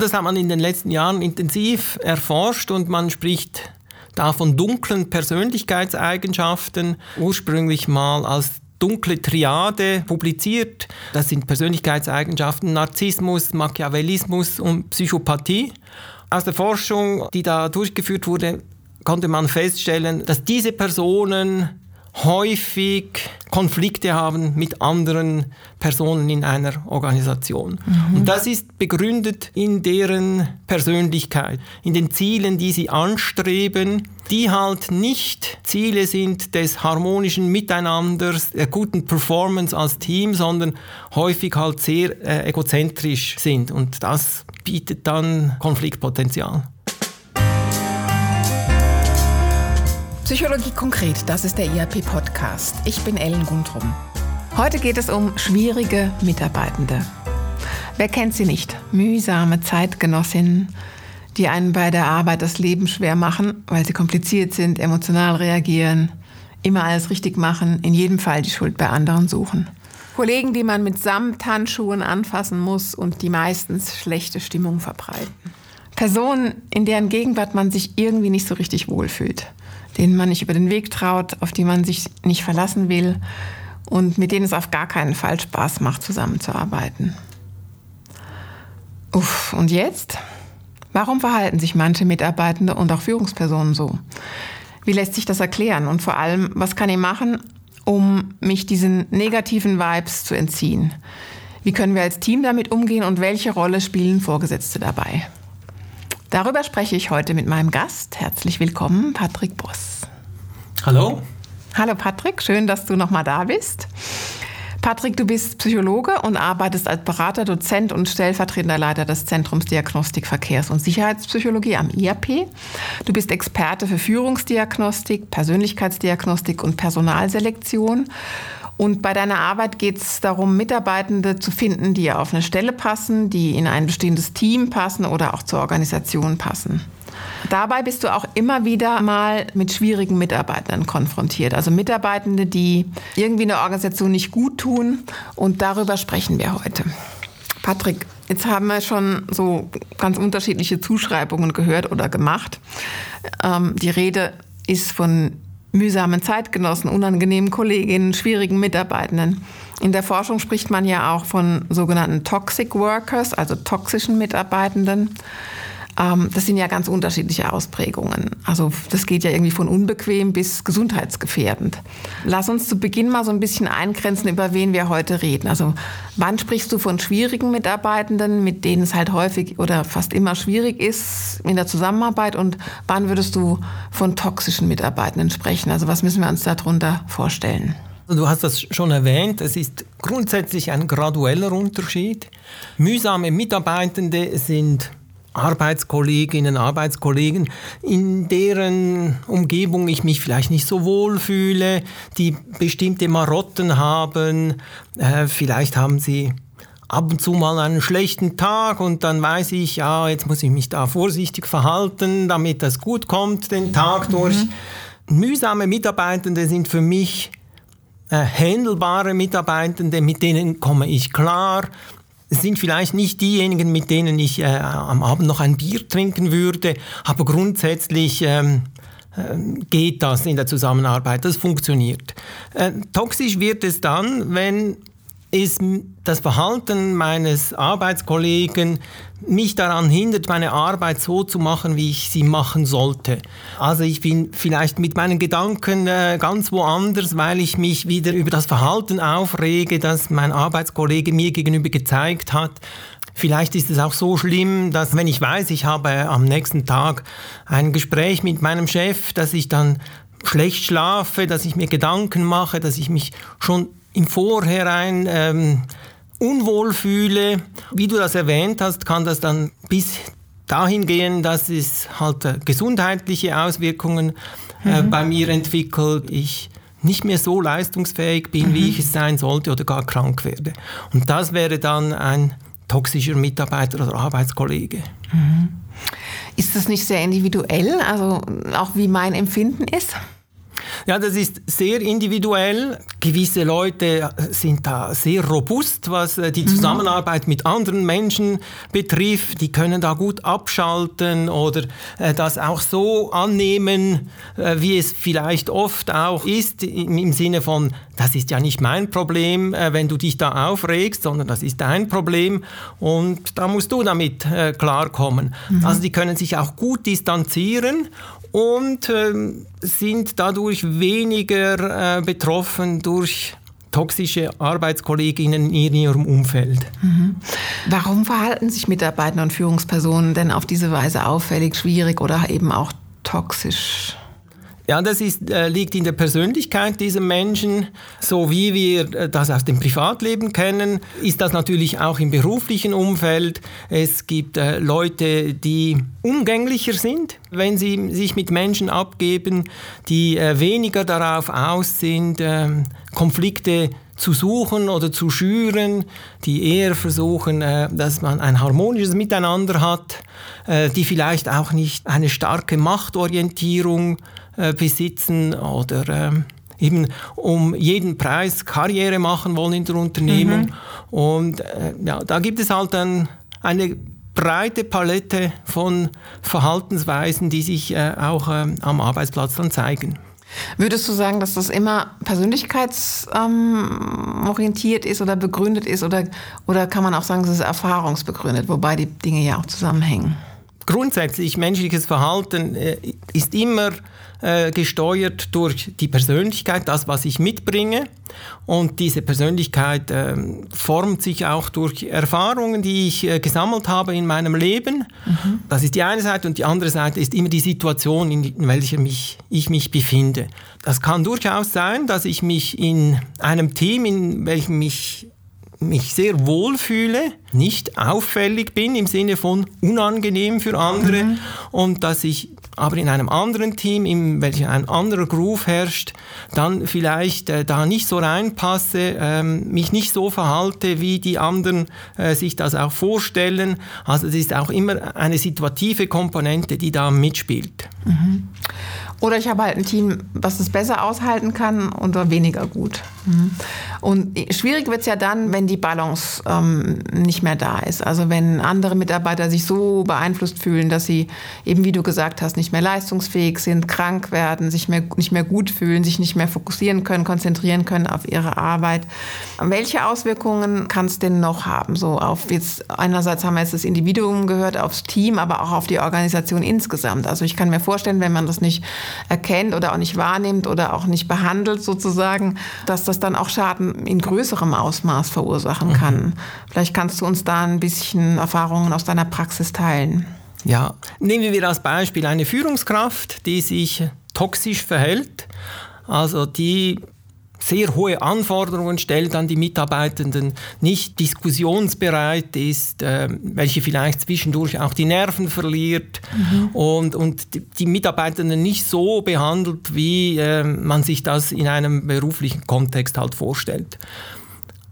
Das hat man in den letzten Jahren intensiv erforscht und man spricht da von dunklen Persönlichkeitseigenschaften, ursprünglich mal als dunkle Triade publiziert. Das sind Persönlichkeitseigenschaften Narzissmus, Machiavellismus und Psychopathie. Aus der Forschung, die da durchgeführt wurde, konnte man feststellen, dass diese Personen häufig Konflikte haben mit anderen Personen in einer Organisation. Mhm. Und das ist begründet in deren Persönlichkeit, in den Zielen, die sie anstreben, die halt nicht Ziele sind des harmonischen Miteinanders, der guten Performance als Team, sondern häufig halt sehr äh, egozentrisch sind. Und das bietet dann Konfliktpotenzial. Psychologie konkret, das ist der IAP-Podcast. Ich bin Ellen Gundrum. Heute geht es um schwierige Mitarbeitende. Wer kennt sie nicht? Mühsame Zeitgenossinnen, die einen bei der Arbeit das Leben schwer machen, weil sie kompliziert sind, emotional reagieren, immer alles richtig machen, in jedem Fall die Schuld bei anderen suchen. Kollegen, die man mit Samthandschuhen anfassen muss und die meistens schlechte Stimmung verbreiten. Personen, in deren Gegenwart man sich irgendwie nicht so richtig wohlfühlt denen man nicht über den Weg traut, auf die man sich nicht verlassen will und mit denen es auf gar keinen Fall Spaß macht, zusammenzuarbeiten. Uff, und jetzt? Warum verhalten sich manche Mitarbeitende und auch Führungspersonen so? Wie lässt sich das erklären? Und vor allem, was kann ich machen, um mich diesen negativen Vibes zu entziehen? Wie können wir als Team damit umgehen und welche Rolle spielen Vorgesetzte dabei? Darüber spreche ich heute mit meinem Gast. Herzlich willkommen, Patrick Boss. Hallo. Hallo Patrick, schön, dass du nochmal da bist. Patrick, du bist Psychologe und arbeitest als Berater, Dozent und stellvertretender Leiter des Zentrums Diagnostik Verkehrs- und Sicherheitspsychologie am IAP. Du bist Experte für Führungsdiagnostik, Persönlichkeitsdiagnostik und Personalselektion und bei deiner Arbeit geht es darum, Mitarbeitende zu finden, die auf eine Stelle passen, die in ein bestehendes Team passen oder auch zur Organisation passen. Dabei bist du auch immer wieder mal mit schwierigen Mitarbeitenden konfrontiert. Also Mitarbeitende, die irgendwie eine Organisation nicht gut tun. Und darüber sprechen wir heute. Patrick, jetzt haben wir schon so ganz unterschiedliche Zuschreibungen gehört oder gemacht. Ähm, die Rede ist von mühsamen Zeitgenossen, unangenehmen Kolleginnen, schwierigen Mitarbeitenden. In der Forschung spricht man ja auch von sogenannten Toxic Workers, also toxischen Mitarbeitenden. Ähm, das sind ja ganz unterschiedliche Ausprägungen. Also das geht ja irgendwie von unbequem bis gesundheitsgefährdend. Lass uns zu Beginn mal so ein bisschen eingrenzen, über wen wir heute reden. Also wann sprichst du von schwierigen Mitarbeitenden, mit denen es halt häufig oder fast immer schwierig ist in der Zusammenarbeit und wann würdest du von toxischen Mitarbeitenden sprechen? Also was müssen wir uns darunter vorstellen? Du hast das schon erwähnt, es ist grundsätzlich ein gradueller Unterschied. Mühsame Mitarbeitende sind Arbeitskolleginnen, Arbeitskollegen, in deren Umgebung ich mich vielleicht nicht so wohl fühle, die bestimmte Marotten haben, äh, vielleicht haben sie ab und zu mal einen schlechten Tag und dann weiß ich, ja, jetzt muss ich mich da vorsichtig verhalten, damit das gut kommt, den Tag durch. Mhm. Mühsame Mitarbeitende sind für mich äh, handelbare Mitarbeitende, mit denen komme ich klar, sind vielleicht nicht diejenigen, mit denen ich äh, am Abend noch ein Bier trinken würde, aber grundsätzlich ähm, äh, geht das in der Zusammenarbeit, das funktioniert. Äh, toxisch wird es dann, wenn ist das Verhalten meines Arbeitskollegen mich daran hindert, meine Arbeit so zu machen, wie ich sie machen sollte. Also ich bin vielleicht mit meinen Gedanken äh, ganz woanders, weil ich mich wieder über das Verhalten aufrege, das mein Arbeitskollege mir gegenüber gezeigt hat. Vielleicht ist es auch so schlimm, dass wenn ich weiß, ich habe am nächsten Tag ein Gespräch mit meinem Chef, dass ich dann schlecht schlafe, dass ich mir Gedanken mache, dass ich mich schon im Vorhinein ähm, unwohl fühle. Wie du das erwähnt hast, kann das dann bis dahin gehen, dass es halt äh, gesundheitliche Auswirkungen äh, mhm. bei mir entwickelt. Ich nicht mehr so leistungsfähig bin, mhm. wie ich es sein sollte oder gar krank werde. Und das wäre dann ein toxischer Mitarbeiter oder Arbeitskollege. Mhm. Ist das nicht sehr individuell, also auch wie mein Empfinden ist? Ja, das ist sehr individuell. Gewisse Leute sind da sehr robust, was äh, die mhm. Zusammenarbeit mit anderen Menschen betrifft. Die können da gut abschalten oder äh, das auch so annehmen, äh, wie es vielleicht oft auch ist, im Sinne von, das ist ja nicht mein Problem, wenn du dich da aufregst, sondern das ist dein Problem und da musst du damit klarkommen. Mhm. Also die können sich auch gut distanzieren und äh, sind dadurch weniger äh, betroffen durch toxische Arbeitskolleginnen in ihrem Umfeld. Mhm. Warum verhalten sich Mitarbeiter und Führungspersonen denn auf diese Weise auffällig, schwierig oder eben auch toxisch? Ja, das ist, äh, liegt in der Persönlichkeit dieser Menschen. So wie wir äh, das aus dem Privatleben kennen, ist das natürlich auch im beruflichen Umfeld. Es gibt äh, Leute, die umgänglicher sind, wenn sie sich mit Menschen abgeben, die äh, weniger darauf aus sind, ähm, Konflikte zu suchen oder zu schüren, die eher versuchen, äh, dass man ein harmonisches Miteinander hat, äh, die vielleicht auch nicht eine starke Machtorientierung äh, besitzen oder äh, eben um jeden Preis Karriere machen wollen in der Unternehmung. Mhm. Und äh, ja, da gibt es halt dann eine breite Palette von Verhaltensweisen, die sich äh, auch äh, am Arbeitsplatz dann zeigen. Würdest du sagen, dass das immer persönlichkeitsorientiert ähm, ist oder begründet ist oder, oder kann man auch sagen, dass es erfahrungsbegründet, wobei die Dinge ja auch zusammenhängen? Grundsätzlich menschliches Verhalten äh, ist immer äh, gesteuert durch die Persönlichkeit, das, was ich mitbringe. Und diese Persönlichkeit äh, formt sich auch durch Erfahrungen, die ich äh, gesammelt habe in meinem Leben. Mhm. Das ist die eine Seite und die andere Seite ist immer die Situation, in, in welcher mich, ich mich befinde. Das kann durchaus sein, dass ich mich in einem Team, in welchem ich mich sehr wohl fühle, nicht auffällig bin im Sinne von unangenehm für andere mhm. und dass ich aber in einem anderen Team, in welchem ein anderer Groove herrscht, dann vielleicht äh, da nicht so reinpasse, ähm, mich nicht so verhalte, wie die anderen äh, sich das auch vorstellen. Also es ist auch immer eine situative Komponente, die da mitspielt. Mhm. Oder ich habe halt ein Team, was es besser aushalten kann oder weniger gut. Mhm. Und schwierig wird es ja dann, wenn die Balance ähm, nicht mehr da ist. Also wenn andere Mitarbeiter sich so beeinflusst fühlen, dass sie eben, wie du gesagt hast, nicht mehr leistungsfähig sind, krank werden, sich mehr, nicht mehr gut fühlen, sich nicht mehr fokussieren können, konzentrieren können auf ihre Arbeit. Welche Auswirkungen kann es denn noch haben? So auf jetzt einerseits haben wir jetzt das Individuum gehört, aufs Team, aber auch auf die Organisation insgesamt. Also ich kann mir vorstellen, wenn man das nicht erkennt oder auch nicht wahrnimmt oder auch nicht behandelt sozusagen, dass das dann auch Schaden in größerem Ausmaß verursachen kann. Mhm. Vielleicht kannst du uns da ein bisschen Erfahrungen aus deiner Praxis teilen. Ja, nehmen wir als Beispiel eine Führungskraft, die sich toxisch verhält, also die sehr hohe Anforderungen stellt an die Mitarbeitenden, nicht diskussionsbereit ist, äh, welche vielleicht zwischendurch auch die Nerven verliert mhm. und, und die, die, Mitarbeitenden nicht so behandelt, wie äh, man sich das in einem beruflichen Kontext halt vorstellt.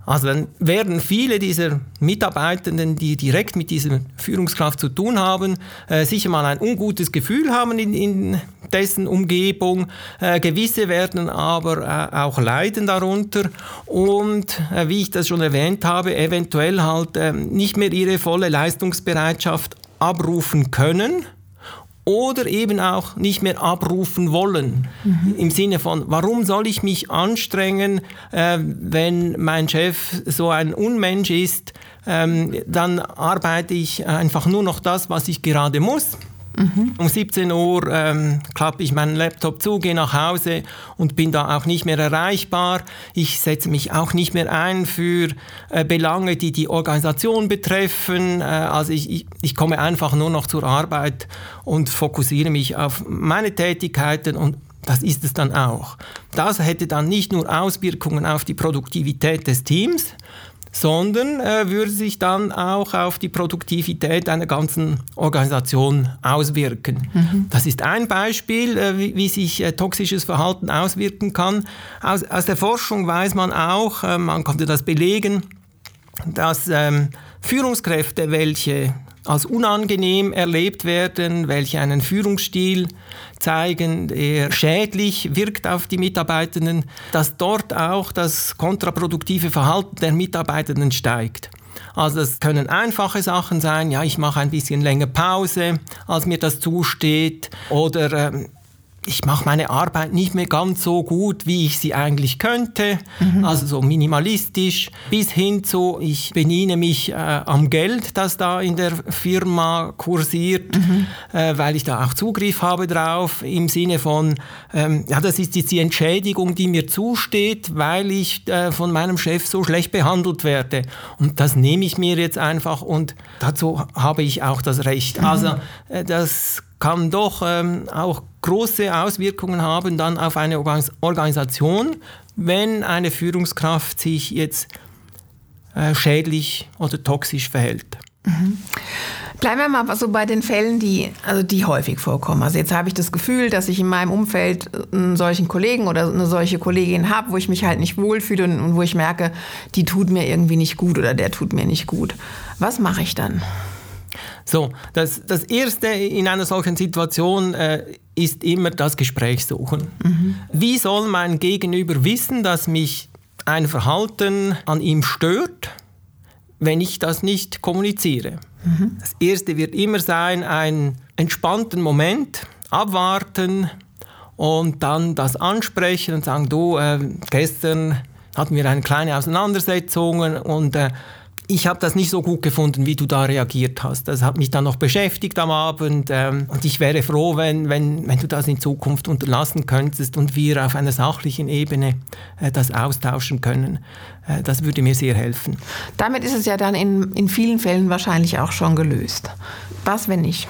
Also dann werden viele dieser Mitarbeitenden, die direkt mit dieser Führungskraft zu tun haben, äh, sicher mal ein ungutes Gefühl haben in, in dessen Umgebung. Äh, gewisse werden aber äh, auch leiden darunter und, äh, wie ich das schon erwähnt habe, eventuell halt äh, nicht mehr ihre volle Leistungsbereitschaft abrufen können oder eben auch nicht mehr abrufen wollen. Mhm. Im Sinne von, warum soll ich mich anstrengen, äh, wenn mein Chef so ein Unmensch ist, ähm, dann arbeite ich einfach nur noch das, was ich gerade muss. Mhm. Um 17 Uhr ähm, klappe ich meinen Laptop zu, gehe nach Hause und bin da auch nicht mehr erreichbar. Ich setze mich auch nicht mehr ein für äh, Belange, die die Organisation betreffen. Äh, also ich, ich, ich komme einfach nur noch zur Arbeit und fokussiere mich auf meine Tätigkeiten und das ist es dann auch. Das hätte dann nicht nur Auswirkungen auf die Produktivität des Teams, sondern äh, würde sich dann auch auf die Produktivität einer ganzen Organisation auswirken. Mhm. Das ist ein Beispiel, äh, wie, wie, sich äh, toxisches Verhalten auswirken kann. Aus, aus, der Forschung weiß man auch, äh, man konnte das belegen, dass ähm, Führungskräfte, welche als unangenehm erlebt werden, welche einen Führungsstil zeigen, der schädlich wirkt auf die Mitarbeitenden, dass dort auch das kontraproduktive Verhalten der Mitarbeitenden steigt. Also das können einfache Sachen sein, ja, ich mache ein bisschen länger Pause, als mir das zusteht, oder ähm, ich mache meine Arbeit nicht mehr ganz so gut, wie ich sie eigentlich könnte, mhm. also so minimalistisch, bis hin zu, ich bediene mich äh, am Geld, das da in der Firma kursiert, mhm. äh, weil ich da auch Zugriff habe drauf, im Sinne von, ähm, ja, das ist jetzt die Entschädigung, die mir zusteht, weil ich äh, von meinem Chef so schlecht behandelt werde. Und das nehme ich mir jetzt einfach und dazu habe ich auch das Recht. Mhm. Also äh, das kann doch ähm, auch große Auswirkungen haben dann auf eine Organisation, wenn eine Führungskraft sich jetzt äh, schädlich oder toxisch verhält. Mhm. Bleiben wir mal so bei den Fällen, die, also die häufig vorkommen. Also jetzt habe ich das Gefühl, dass ich in meinem Umfeld einen solchen Kollegen oder eine solche Kollegin habe, wo ich mich halt nicht wohlfühle und wo ich merke, die tut mir irgendwie nicht gut oder der tut mir nicht gut. Was mache ich dann? So, das, das Erste in einer solchen Situation äh, ist immer das Gespräch suchen. Mhm. Wie soll mein Gegenüber wissen, dass mich ein Verhalten an ihm stört, wenn ich das nicht kommuniziere? Mhm. Das Erste wird immer sein, einen entspannten Moment abwarten und dann das ansprechen und sagen, du, äh, gestern hatten wir eine kleine Auseinandersetzung und äh, ich habe das nicht so gut gefunden, wie du da reagiert hast. Das hat mich dann noch beschäftigt am Abend ähm, und ich wäre froh, wenn, wenn, wenn du das in Zukunft unterlassen könntest und wir auf einer sachlichen Ebene äh, das austauschen können. Äh, das würde mir sehr helfen. Damit ist es ja dann in, in vielen Fällen wahrscheinlich auch schon gelöst. Was, wenn nicht?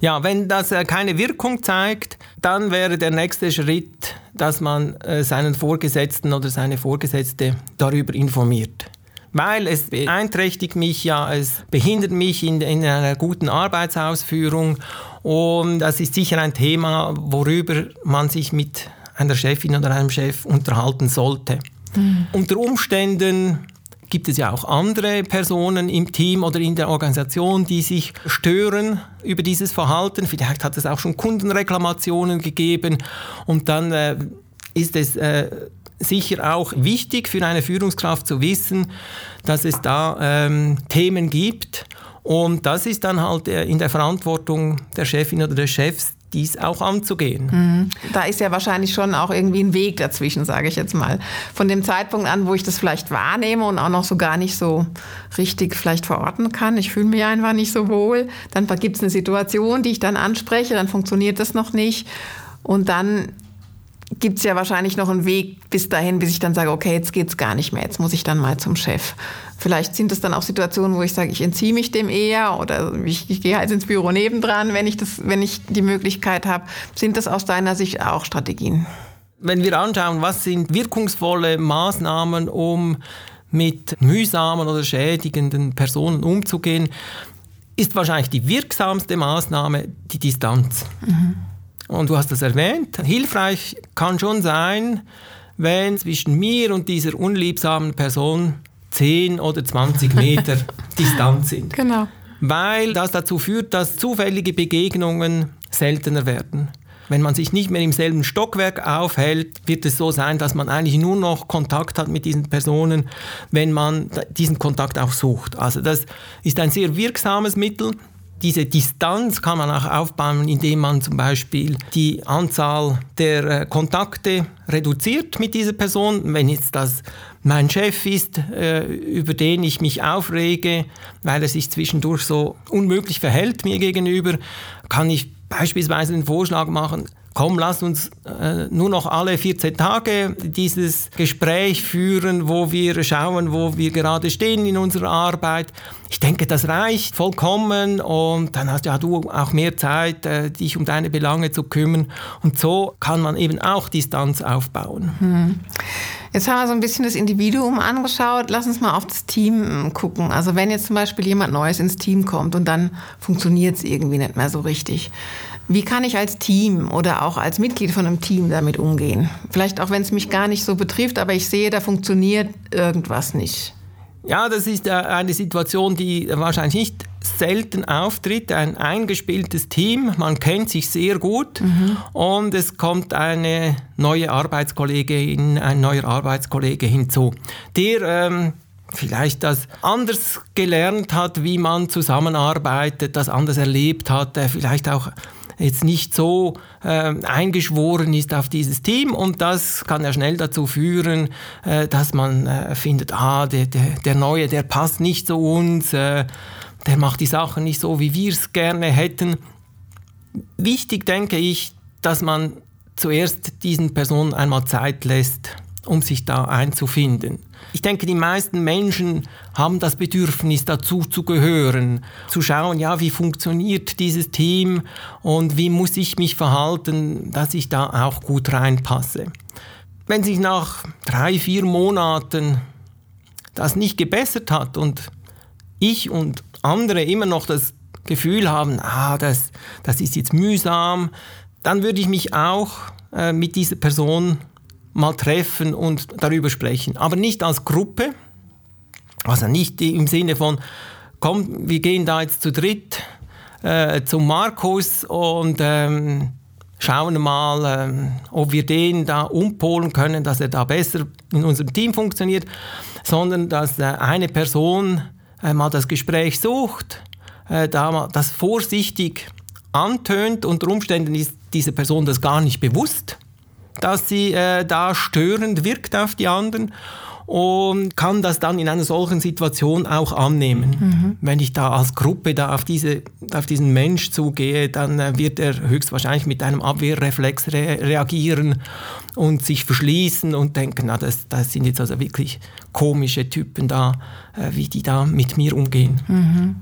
Ja, wenn das äh, keine Wirkung zeigt, dann wäre der nächste Schritt, dass man äh, seinen Vorgesetzten oder seine Vorgesetzte darüber informiert weil es beeinträchtigt mich ja, es behindert mich in, in einer guten Arbeitsausführung und das ist sicher ein Thema, worüber man sich mit einer Chefin oder einem Chef unterhalten sollte. Mhm. Unter Umständen gibt es ja auch andere Personen im Team oder in der Organisation, die sich stören über dieses Verhalten. Vielleicht hat es auch schon Kundenreklamationen gegeben und dann äh, ist es äh, sicher auch wichtig für eine Führungskraft zu wissen, dass es da ähm, Themen gibt. Und das ist dann halt äh, in der Verantwortung der Chefin oder des Chefs, dies auch anzugehen. Mhm. Da ist ja wahrscheinlich schon auch irgendwie ein Weg dazwischen, sage ich jetzt mal. Von dem Zeitpunkt an, wo ich das vielleicht wahrnehme und auch noch so gar nicht so richtig vielleicht verorten kann, ich fühle mich einfach nicht so wohl, dann gibt es eine Situation, die ich dann anspreche, dann funktioniert das noch nicht und dann gibt es ja wahrscheinlich noch einen Weg bis dahin, bis ich dann sage, okay, jetzt geht es gar nicht mehr, jetzt muss ich dann mal zum Chef. Vielleicht sind es dann auch Situationen, wo ich sage, ich entziehe mich dem eher oder ich, ich gehe halt ins Büro nebendran, wenn ich, das, wenn ich die Möglichkeit habe. Sind das aus deiner Sicht auch Strategien? Wenn wir anschauen, was sind wirkungsvolle Maßnahmen, um mit mühsamen oder schädigenden Personen umzugehen, ist wahrscheinlich die wirksamste Maßnahme die Distanz. Mhm. Und du hast das erwähnt. Hilfreich kann schon sein, wenn zwischen mir und dieser unliebsamen Person 10 oder 20 Meter Distanz sind. Genau. Weil das dazu führt, dass zufällige Begegnungen seltener werden. Wenn man sich nicht mehr im selben Stockwerk aufhält, wird es so sein, dass man eigentlich nur noch Kontakt hat mit diesen Personen, wenn man diesen Kontakt auch sucht. Also das ist ein sehr wirksames Mittel diese Distanz kann man auch aufbauen, indem man zum Beispiel die Anzahl der äh, Kontakte reduziert mit dieser Person. Wenn jetzt das mein Chef ist, äh, über den ich mich aufrege, weil er sich zwischendurch so unmöglich verhält mir gegenüber, kann ich beispielsweise den Vorschlag machen, komm, lass uns äh, nur noch alle 14 Tage dieses Gespräch führen, wo wir schauen, wo wir gerade stehen in unserer Arbeit. Ich denke, das reicht vollkommen und dann hast ja du auch mehr Zeit, äh, dich um deine Belange zu kümmern. Und so kann man eben auch Distanz aufbauen. Hm. Jetzt haben wir so ein bisschen das Individuum angeschaut. Lass uns mal auf das Team hm, gucken. Also wenn jetzt zum Beispiel jemand Neues ins Team kommt und dann funktioniert es irgendwie nicht mehr so richtig. Wie kann ich als Team oder auch als Mitglied von einem Team damit umgehen? Vielleicht auch, wenn es mich gar nicht so betrifft, aber ich sehe, da funktioniert irgendwas nicht. Ja, das ist äh, eine Situation, die wahrscheinlich nicht selten auftritt. Ein eingespieltes Team, man kennt sich sehr gut mhm. und es kommt eine neue Arbeitskollegin, ein neuer Arbeitskollege hinzu, der ähm, vielleicht das anders gelernt hat, wie man zusammenarbeitet, das anders erlebt hat, der vielleicht auch jetzt nicht so äh, eingeschworen ist auf dieses Team und das kann ja schnell dazu führen, äh, dass man äh, findet, ah, der, der, der, Neue, der passt nicht zu uns, äh, der macht die Sachen nicht so, wie wir es gerne hätten. Wichtig denke ich, dass man zuerst diesen Personen einmal Zeit lässt, um sich da einzufinden. Ich denke, die meisten Menschen haben das Bedürfnis, dazu zu gehören, zu schauen, ja, wie funktioniert dieses Team und wie muss ich mich verhalten, dass ich da auch gut reinpasse. Wenn sich nach drei, vier Monaten das nicht gebessert hat und ich und andere immer noch das Gefühl haben, ah, das, das ist jetzt mühsam, dann würde ich mich auch äh, mit dieser Person mal treffen und darüber sprechen. Aber nicht als Gruppe, also nicht im Sinne von, komm, wir gehen da jetzt zu dritt äh, zum Markus und ähm, schauen mal, ähm, ob wir den da umpolen können, dass er da besser in unserem Team funktioniert, sondern dass äh, eine Person äh, mal das Gespräch sucht, äh, da das vorsichtig antönt. Unter Umständen ist dieser Person das gar nicht bewusst dass sie äh, da störend wirkt auf die anderen und kann das dann in einer solchen Situation auch annehmen. Mhm. Wenn ich da als Gruppe da auf, diese, auf diesen Mensch zugehe, dann äh, wird er höchstwahrscheinlich mit einem Abwehrreflex re reagieren und sich verschließen und denken, na, das, das sind jetzt also wirklich komische Typen da, wie die da mit mir umgehen. Mhm.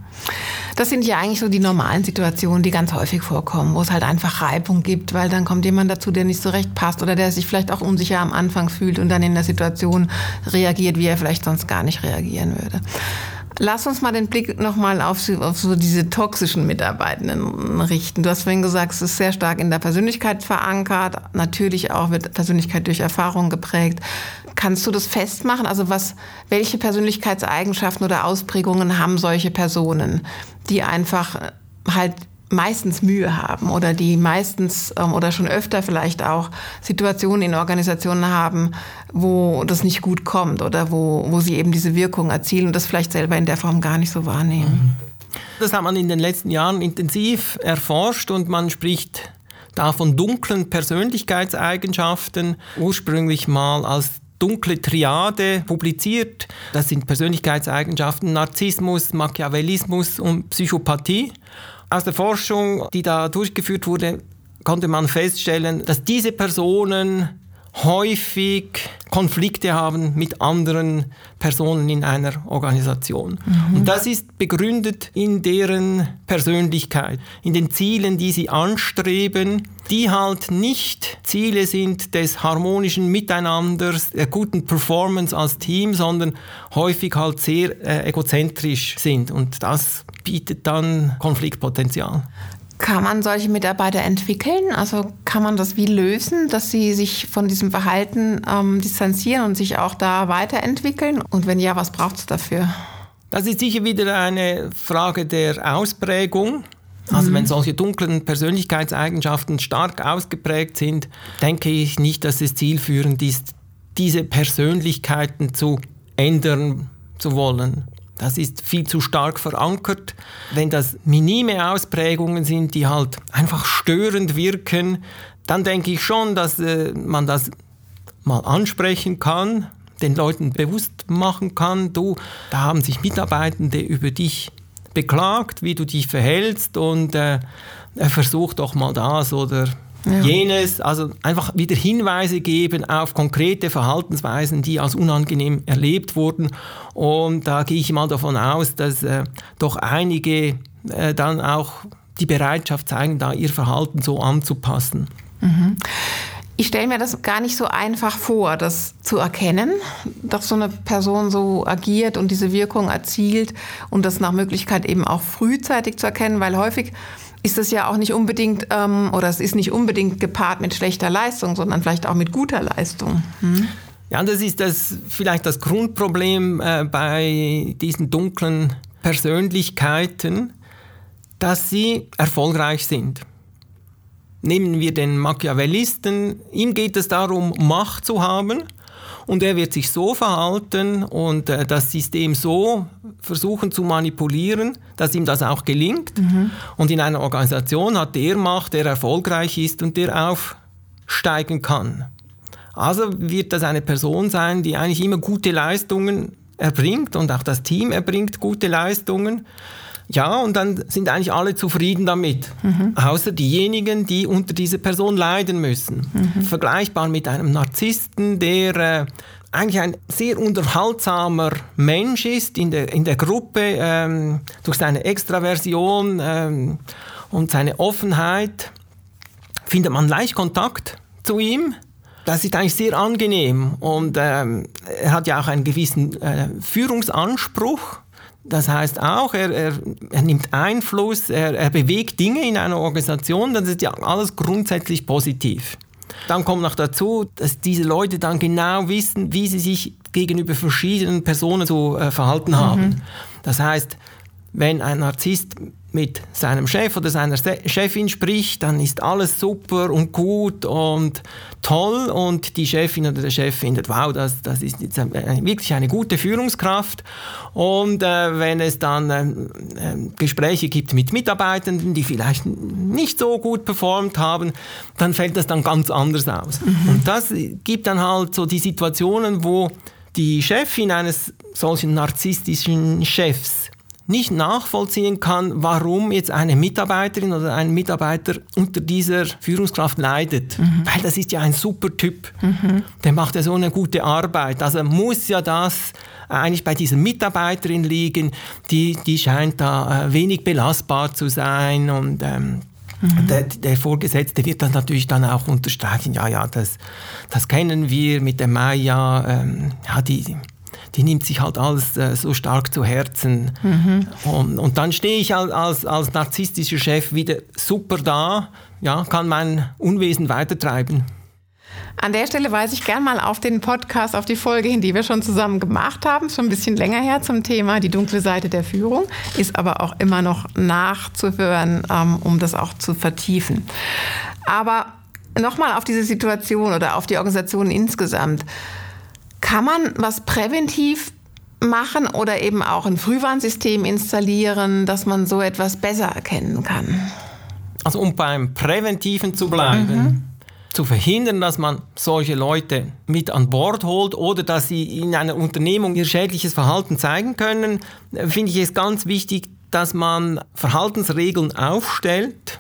Das sind ja eigentlich so die normalen Situationen, die ganz häufig vorkommen, wo es halt einfach Reibung gibt, weil dann kommt jemand dazu, der nicht so recht passt oder der sich vielleicht auch unsicher am Anfang fühlt und dann in der Situation reagiert, wie er vielleicht sonst gar nicht reagieren würde. Lass uns mal den Blick nochmal auf, auf so diese toxischen Mitarbeitenden richten. Du hast vorhin gesagt, es ist sehr stark in der Persönlichkeit verankert. Natürlich auch wird Persönlichkeit durch Erfahrung geprägt. Kannst du das festmachen? Also was, welche Persönlichkeitseigenschaften oder Ausprägungen haben solche Personen, die einfach halt meistens Mühe haben oder die meistens ähm, oder schon öfter vielleicht auch Situationen in Organisationen haben, wo das nicht gut kommt oder wo, wo sie eben diese Wirkung erzielen und das vielleicht selber in der Form gar nicht so wahrnehmen. Mhm. Das hat man in den letzten Jahren intensiv erforscht und man spricht da von dunklen Persönlichkeitseigenschaften, ursprünglich mal als dunkle Triade publiziert. Das sind Persönlichkeitseigenschaften Narzissmus, Machiavellismus und Psychopathie. Aus der Forschung, die da durchgeführt wurde, konnte man feststellen, dass diese Personen häufig Konflikte haben mit anderen Personen in einer Organisation. Mhm. Und das ist begründet in deren Persönlichkeit, in den Zielen, die sie anstreben, die halt nicht Ziele sind des harmonischen Miteinanders, der guten Performance als Team, sondern häufig halt sehr äh, egozentrisch sind. Und das bietet dann Konfliktpotenzial. Kann man solche Mitarbeiter entwickeln? Also kann man das wie lösen, dass sie sich von diesem Verhalten ähm, distanzieren und sich auch da weiterentwickeln? Und wenn ja, was braucht es dafür? Das ist sicher wieder eine Frage der Ausprägung. Also mhm. wenn solche dunklen Persönlichkeitseigenschaften stark ausgeprägt sind, denke ich nicht, dass es zielführend ist, diese Persönlichkeiten zu ändern zu wollen. Das ist viel zu stark verankert. Wenn das minime Ausprägungen sind, die halt einfach störend wirken, dann denke ich schon, dass äh, man das mal ansprechen kann, den Leuten bewusst machen kann, du, da haben sich Mitarbeitende über dich beklagt, wie du dich verhältst und äh, versuch doch mal das oder ja. jenes, also einfach wieder Hinweise geben auf konkrete Verhaltensweisen, die als unangenehm erlebt wurden. Und da gehe ich mal davon aus, dass äh, doch einige äh, dann auch die Bereitschaft zeigen, da ihr Verhalten so anzupassen. Mhm. Ich stelle mir das gar nicht so einfach vor, das zu erkennen, dass so eine Person so agiert und diese Wirkung erzielt und das nach Möglichkeit eben auch frühzeitig zu erkennen, weil häufig ist es ja auch nicht unbedingt, ähm, oder es ist nicht unbedingt gepaart mit schlechter Leistung, sondern vielleicht auch mit guter Leistung. Hm? Ja, das ist das, vielleicht das Grundproblem äh, bei diesen dunklen Persönlichkeiten, dass sie erfolgreich sind. Nehmen wir den Machiavellisten, ihm geht es darum, Macht zu haben und er wird sich so verhalten und äh, das System so versuchen zu manipulieren, dass ihm das auch gelingt. Mhm. Und in einer Organisation hat der Macht, der erfolgreich ist und der aufsteigen kann. Also wird das eine Person sein, die eigentlich immer gute Leistungen erbringt und auch das Team erbringt gute Leistungen. Ja, und dann sind eigentlich alle zufrieden damit, mhm. außer diejenigen, die unter dieser Person leiden müssen. Mhm. Vergleichbar mit einem Narzissten, der äh, eigentlich ein sehr unterhaltsamer Mensch ist in der, in der Gruppe, ähm, durch seine Extraversion ähm, und seine Offenheit findet man leicht Kontakt zu ihm. Das ist eigentlich sehr angenehm und ähm, er hat ja auch einen gewissen äh, Führungsanspruch. Das heißt auch, er, er, er nimmt Einfluss, er, er, bewegt Dinge in einer Organisation, das ist ja alles grundsätzlich positiv. Dann kommt noch dazu, dass diese Leute dann genau wissen, wie sie sich gegenüber verschiedenen Personen zu äh, verhalten haben. Mhm. Das heißt, wenn ein Narzisst mit seinem Chef oder seiner Chefin spricht, dann ist alles super und gut und toll und die Chefin oder der Chef findet, wow, das, das ist jetzt wirklich eine gute Führungskraft. Und äh, wenn es dann äh, äh, Gespräche gibt mit Mitarbeitenden, die vielleicht nicht so gut performt haben, dann fällt das dann ganz anders aus. Mhm. Und das gibt dann halt so die Situationen, wo die Chefin eines solchen narzisstischen Chefs nicht nachvollziehen kann, warum jetzt eine Mitarbeiterin oder ein Mitarbeiter unter dieser Führungskraft leidet. Mhm. Weil das ist ja ein super Typ. Mhm. Der macht ja so eine gute Arbeit. Also muss ja das eigentlich bei dieser Mitarbeiterin liegen, die, die scheint da äh, wenig belastbar zu sein und ähm, Mhm. Der, der, Vorgesetzte wird dann natürlich dann auch unterstreichen, ja, ja, das, das kennen wir mit der Maya, ähm, ja, die, die nimmt sich halt alles äh, so stark zu Herzen. Mhm. Und, und, dann stehe ich als, als, als narzisstischer Chef wieder super da, ja, kann mein Unwesen weitertreiben. An der Stelle weise ich gern mal auf den Podcast, auf die Folge hin, die wir schon zusammen gemacht haben, schon ein bisschen länger her zum Thema die dunkle Seite der Führung, ist aber auch immer noch nachzuhören, ähm, um das auch zu vertiefen. Aber nochmal auf diese Situation oder auf die Organisation insgesamt. Kann man was präventiv machen oder eben auch ein Frühwarnsystem installieren, dass man so etwas besser erkennen kann? Also um beim Präventiven zu bleiben, mhm. zu verhindern, dass man solche Leute mit an Bord holt oder dass sie in einer Unternehmung ihr schädliches Verhalten zeigen können, finde ich es ganz wichtig, dass man Verhaltensregeln aufstellt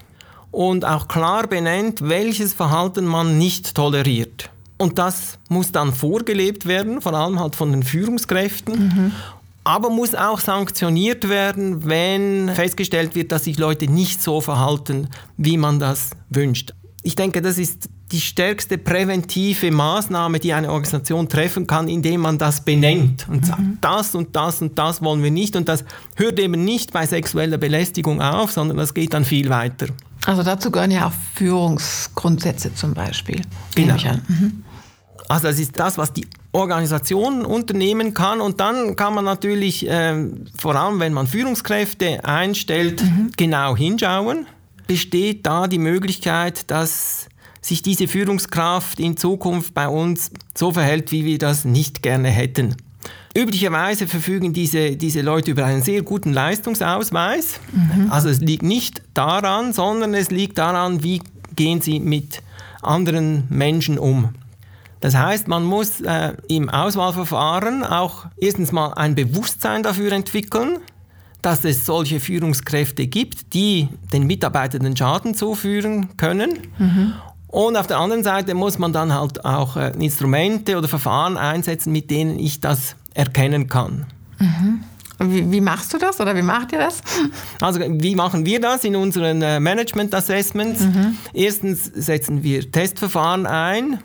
und auch klar benennt, welches Verhalten man nicht toleriert. Und das muss dann vorgelebt werden, vor allem halt von den Führungskräften. Mhm. Aber muss auch sanktioniert werden, wenn festgestellt wird, dass sich Leute nicht so verhalten, wie man das wünscht. Ich denke, das ist die stärkste präventive Maßnahme, die eine Organisation treffen kann, indem man das benennt und sagt, mhm. das und das und das wollen wir nicht. Und das hört eben nicht bei sexueller Belästigung auf, sondern das geht dann viel weiter. Also dazu gehören ja auch Führungsgrundsätze zum Beispiel. Genau. Mhm. Also das ist das, was die Organisation unternehmen kann. Und dann kann man natürlich, äh, vor allem wenn man Führungskräfte einstellt, mhm. genau hinschauen. Besteht da die Möglichkeit, dass sich diese Führungskraft in Zukunft bei uns so verhält, wie wir das nicht gerne hätten? Üblicherweise verfügen diese, diese Leute über einen sehr guten Leistungsausweis. Mhm. Also es liegt nicht daran, sondern es liegt daran, wie gehen sie mit anderen Menschen um. Das heißt, man muss äh, im Auswahlverfahren auch erstens mal ein Bewusstsein dafür entwickeln, dass es solche Führungskräfte gibt, die den Mitarbeitenden Schaden zuführen können. Mhm. Und auf der anderen Seite muss man dann halt auch äh, Instrumente oder Verfahren einsetzen, mit denen ich das erkennen kann. Mhm. Wie, wie, machst du das oder wie macht ihr das? Also wie machen wir das in unseren äh, Management Assessments? Mhm. Erstens setzen wir Testverfahren ein,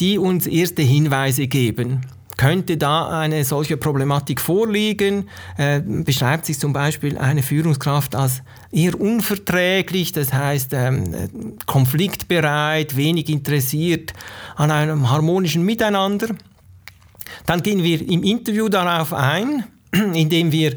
die uns erste Hinweise geben. Könnte da eine solche Problematik vorliegen? Äh, beschreibt sich zum Beispiel eine Führungskraft als eher unverträglich, das heißt ähm, konfliktbereit, wenig interessiert an einem harmonischen Miteinander? Dann gehen wir im Interview darauf ein, indem wir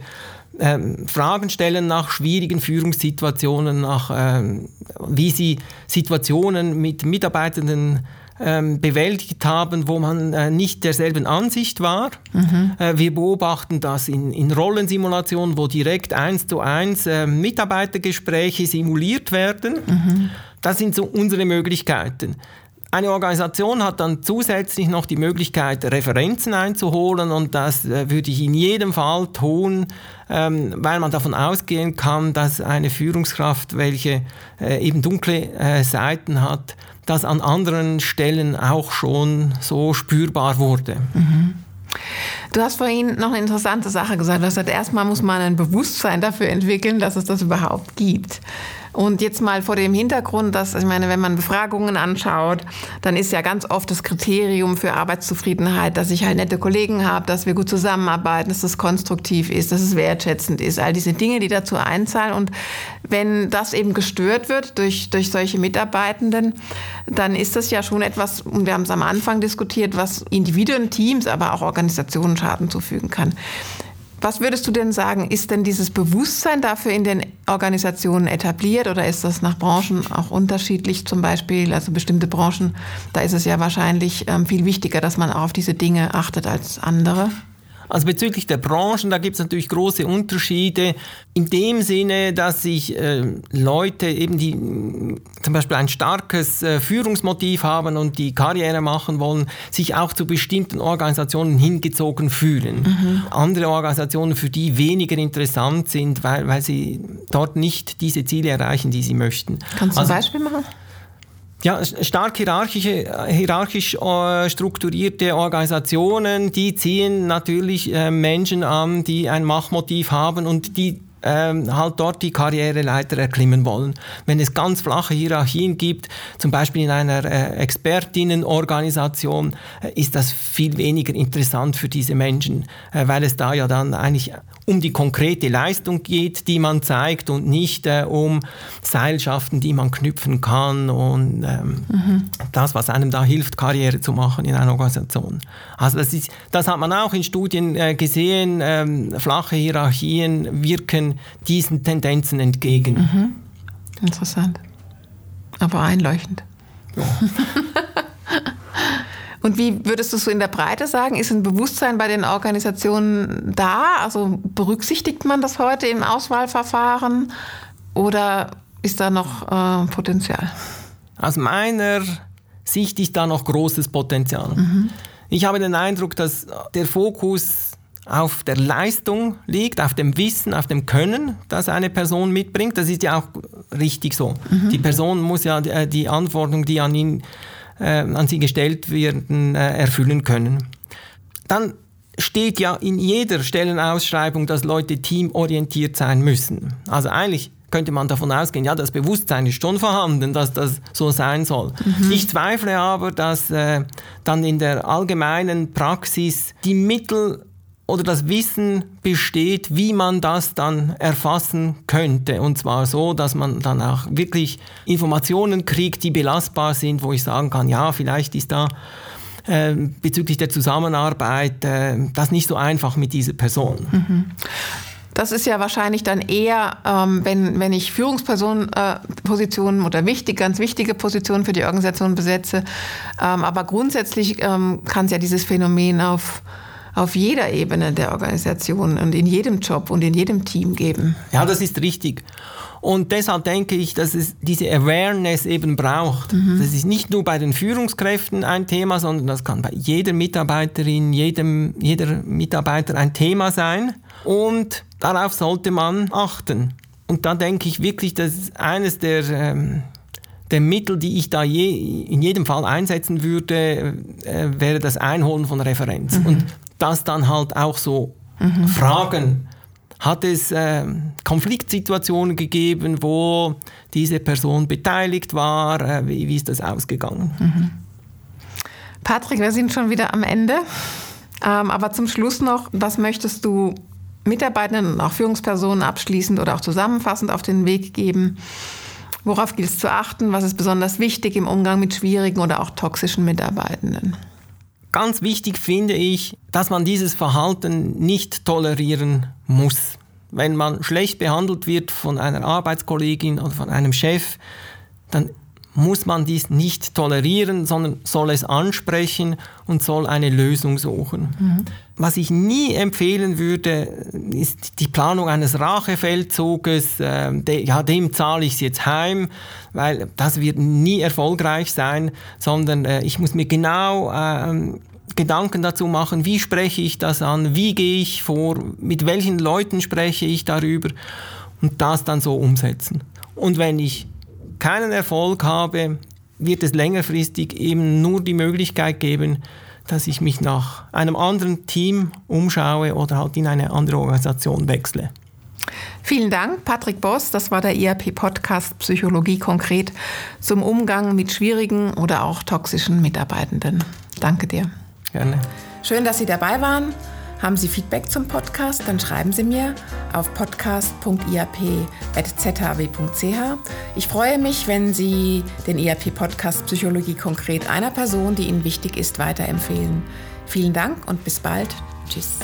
ähm, Fragen stellen nach schwierigen Führungssituationen, nach ähm, wie sie Situationen mit Mitarbeitenden ähm, bewältigt haben, wo man äh, nicht derselben Ansicht war. Mhm. Äh, wir beobachten das in, in, Rollensimulationen, wo direkt eins zu eins äh, Mitarbeitergespräche simuliert werden. Mhm. Das sind so unsere Möglichkeiten. Eine Organisation hat dann zusätzlich noch die Möglichkeit, Referenzen einzuholen und das äh, würde ich in jedem Fall tun, ähm, weil man davon ausgehen kann, dass eine Führungskraft, welche äh, eben dunkle äh, Seiten hat, das an anderen Stellen auch schon so spürbar wurde. Mhm. Du hast vorhin noch eine interessante Sache gesagt. Du hast gesagt, erstmal muss man ein Bewusstsein dafür entwickeln, dass es das überhaupt gibt. Und jetzt mal vor dem Hintergrund, dass, ich meine, wenn man Befragungen anschaut, dann ist ja ganz oft das Kriterium für Arbeitszufriedenheit, dass ich halt nette Kollegen habe, dass wir gut zusammenarbeiten, dass es konstruktiv ist, dass es wertschätzend ist. All diese Dinge, die dazu einzahlen. Und wenn das eben gestört wird durch, durch solche Mitarbeitenden, dann ist das ja schon etwas, und wir haben es am Anfang diskutiert, was Individuen, Teams, aber auch Organisationen Schaden zufügen kann. Was würdest du denn sagen, ist denn dieses Bewusstsein dafür in den Organisationen etabliert oder ist das nach Branchen auch unterschiedlich zum Beispiel? Also bestimmte Branchen, da ist es ja wahrscheinlich ähm, viel wichtiger, dass man auch auf diese Dinge achtet als andere. Also bezüglich der Branchen, da gibt es natürlich große Unterschiede. In dem Sinne, dass sich äh, Leute eben, die zum Beispiel ein starkes äh, Führungsmotiv haben und die Karriere machen wollen, sich auch zu bestimmten Organisationen hingezogen fühlen. Mhm. Andere Organisationen, für die weniger interessant sind, weil, weil sie dort nicht diese Ziele erreichen, die sie möchten. Kannst du also, ein Beispiel machen? Ja, stark hierarchische, hierarchisch äh, strukturierte Organisationen, die ziehen natürlich äh, Menschen an, die ein Machtmotiv haben und die ähm, halt dort die Karriereleiter erklimmen wollen. Wenn es ganz flache Hierarchien gibt, zum Beispiel in einer äh, Expertinnenorganisation, äh, ist das viel weniger interessant für diese Menschen, äh, weil es da ja dann eigentlich um die konkrete Leistung geht, die man zeigt und nicht äh, um Seilschaften, die man knüpfen kann und ähm, mhm. das, was einem da hilft, Karriere zu machen in einer Organisation. Also das, ist, das hat man auch in Studien äh, gesehen, ähm, flache Hierarchien wirken diesen Tendenzen entgegen. Mhm. Interessant, aber einleuchtend. Ja. Und wie würdest du es so in der Breite sagen? Ist ein Bewusstsein bei den Organisationen da? Also berücksichtigt man das heute im Auswahlverfahren oder ist da noch äh, Potenzial? Aus meiner Sicht ist da noch großes Potenzial. Mhm. Ich habe den Eindruck, dass der Fokus auf der Leistung liegt, auf dem Wissen, auf dem Können, das eine Person mitbringt. Das ist ja auch richtig so. Mhm. Die Person muss ja äh, die Anforderungen, die an ihn äh, an sie gestellt werden, äh, erfüllen können. Dann steht ja in jeder Stellenausschreibung, dass Leute teamorientiert sein müssen. Also eigentlich könnte man davon ausgehen, ja, das Bewusstsein ist schon vorhanden, dass das so sein soll. Mhm. Ich zweifle aber, dass äh, dann in der allgemeinen Praxis die Mittel oder das Wissen besteht, wie man das dann erfassen könnte. Und zwar so, dass man dann auch wirklich Informationen kriegt, die belastbar sind, wo ich sagen kann, ja, vielleicht ist da äh, bezüglich der Zusammenarbeit äh, das nicht so einfach mit dieser Person. Mhm. Das ist ja wahrscheinlich dann eher, ähm, wenn, wenn ich Führungspersonenpositionen äh, oder wichtig, ganz wichtige Positionen für die Organisation besetze. Ähm, aber grundsätzlich ähm, kann es ja dieses Phänomen auf auf jeder Ebene der Organisation und in jedem Job und in jedem Team geben. Ja, das ist richtig. Und deshalb denke ich, dass es diese Awareness eben braucht. Mhm. Das ist nicht nur bei den Führungskräften ein Thema, sondern das kann bei jeder Mitarbeiterin, jedem, jeder Mitarbeiter ein Thema sein. Und darauf sollte man achten. Und da denke ich wirklich, dass eines der, ähm, der Mittel, die ich da je, in jedem Fall einsetzen würde, äh, wäre das Einholen von Referenz. Mhm. Und das dann halt auch so mhm. fragen. Hat es äh, Konfliktsituationen gegeben, wo diese Person beteiligt war? Äh, wie, wie, ist das ausgegangen? Mhm. Patrick, wir sind schon wieder am Ende. Ähm, aber zum Schluss noch, was möchtest du Mitarbeitenden und auch Führungspersonen abschließend oder auch zusammenfassend auf den Weg geben? Worauf gilt es zu achten? Was ist besonders wichtig im Umgang mit schwierigen oder auch toxischen Mitarbeitenden? Ganz wichtig finde ich, dass man dieses Verhalten nicht tolerieren muss. Wenn man schlecht behandelt wird von einer Arbeitskollegin oder von einem Chef, dann muss man dies nicht tolerieren, sondern soll es ansprechen und soll eine Lösung suchen. Mhm. Was ich nie empfehlen würde, ist die Planung eines Rachefeldzuges. Äh, de, ja, dem zahle ich es jetzt heim, weil das wird nie erfolgreich sein, sondern äh, ich muss mir genau äh, Gedanken dazu machen, wie spreche ich das an, wie gehe ich vor, mit welchen Leuten spreche ich darüber und das dann so umsetzen. Und wenn ich keinen Erfolg habe, wird es längerfristig eben nur die Möglichkeit geben, dass ich mich nach einem anderen Team umschaue oder halt in eine andere Organisation wechsle. Vielen Dank, Patrick Boss. Das war der IAP-Podcast Psychologie konkret zum Umgang mit schwierigen oder auch toxischen Mitarbeitenden. Danke dir. Gerne. Schön, dass Sie dabei waren. Haben Sie Feedback zum Podcast, dann schreiben Sie mir auf podcast.iap.zhw.ch. Ich freue mich, wenn Sie den IAP-Podcast Psychologie konkret einer Person, die Ihnen wichtig ist, weiterempfehlen. Vielen Dank und bis bald. Tschüss.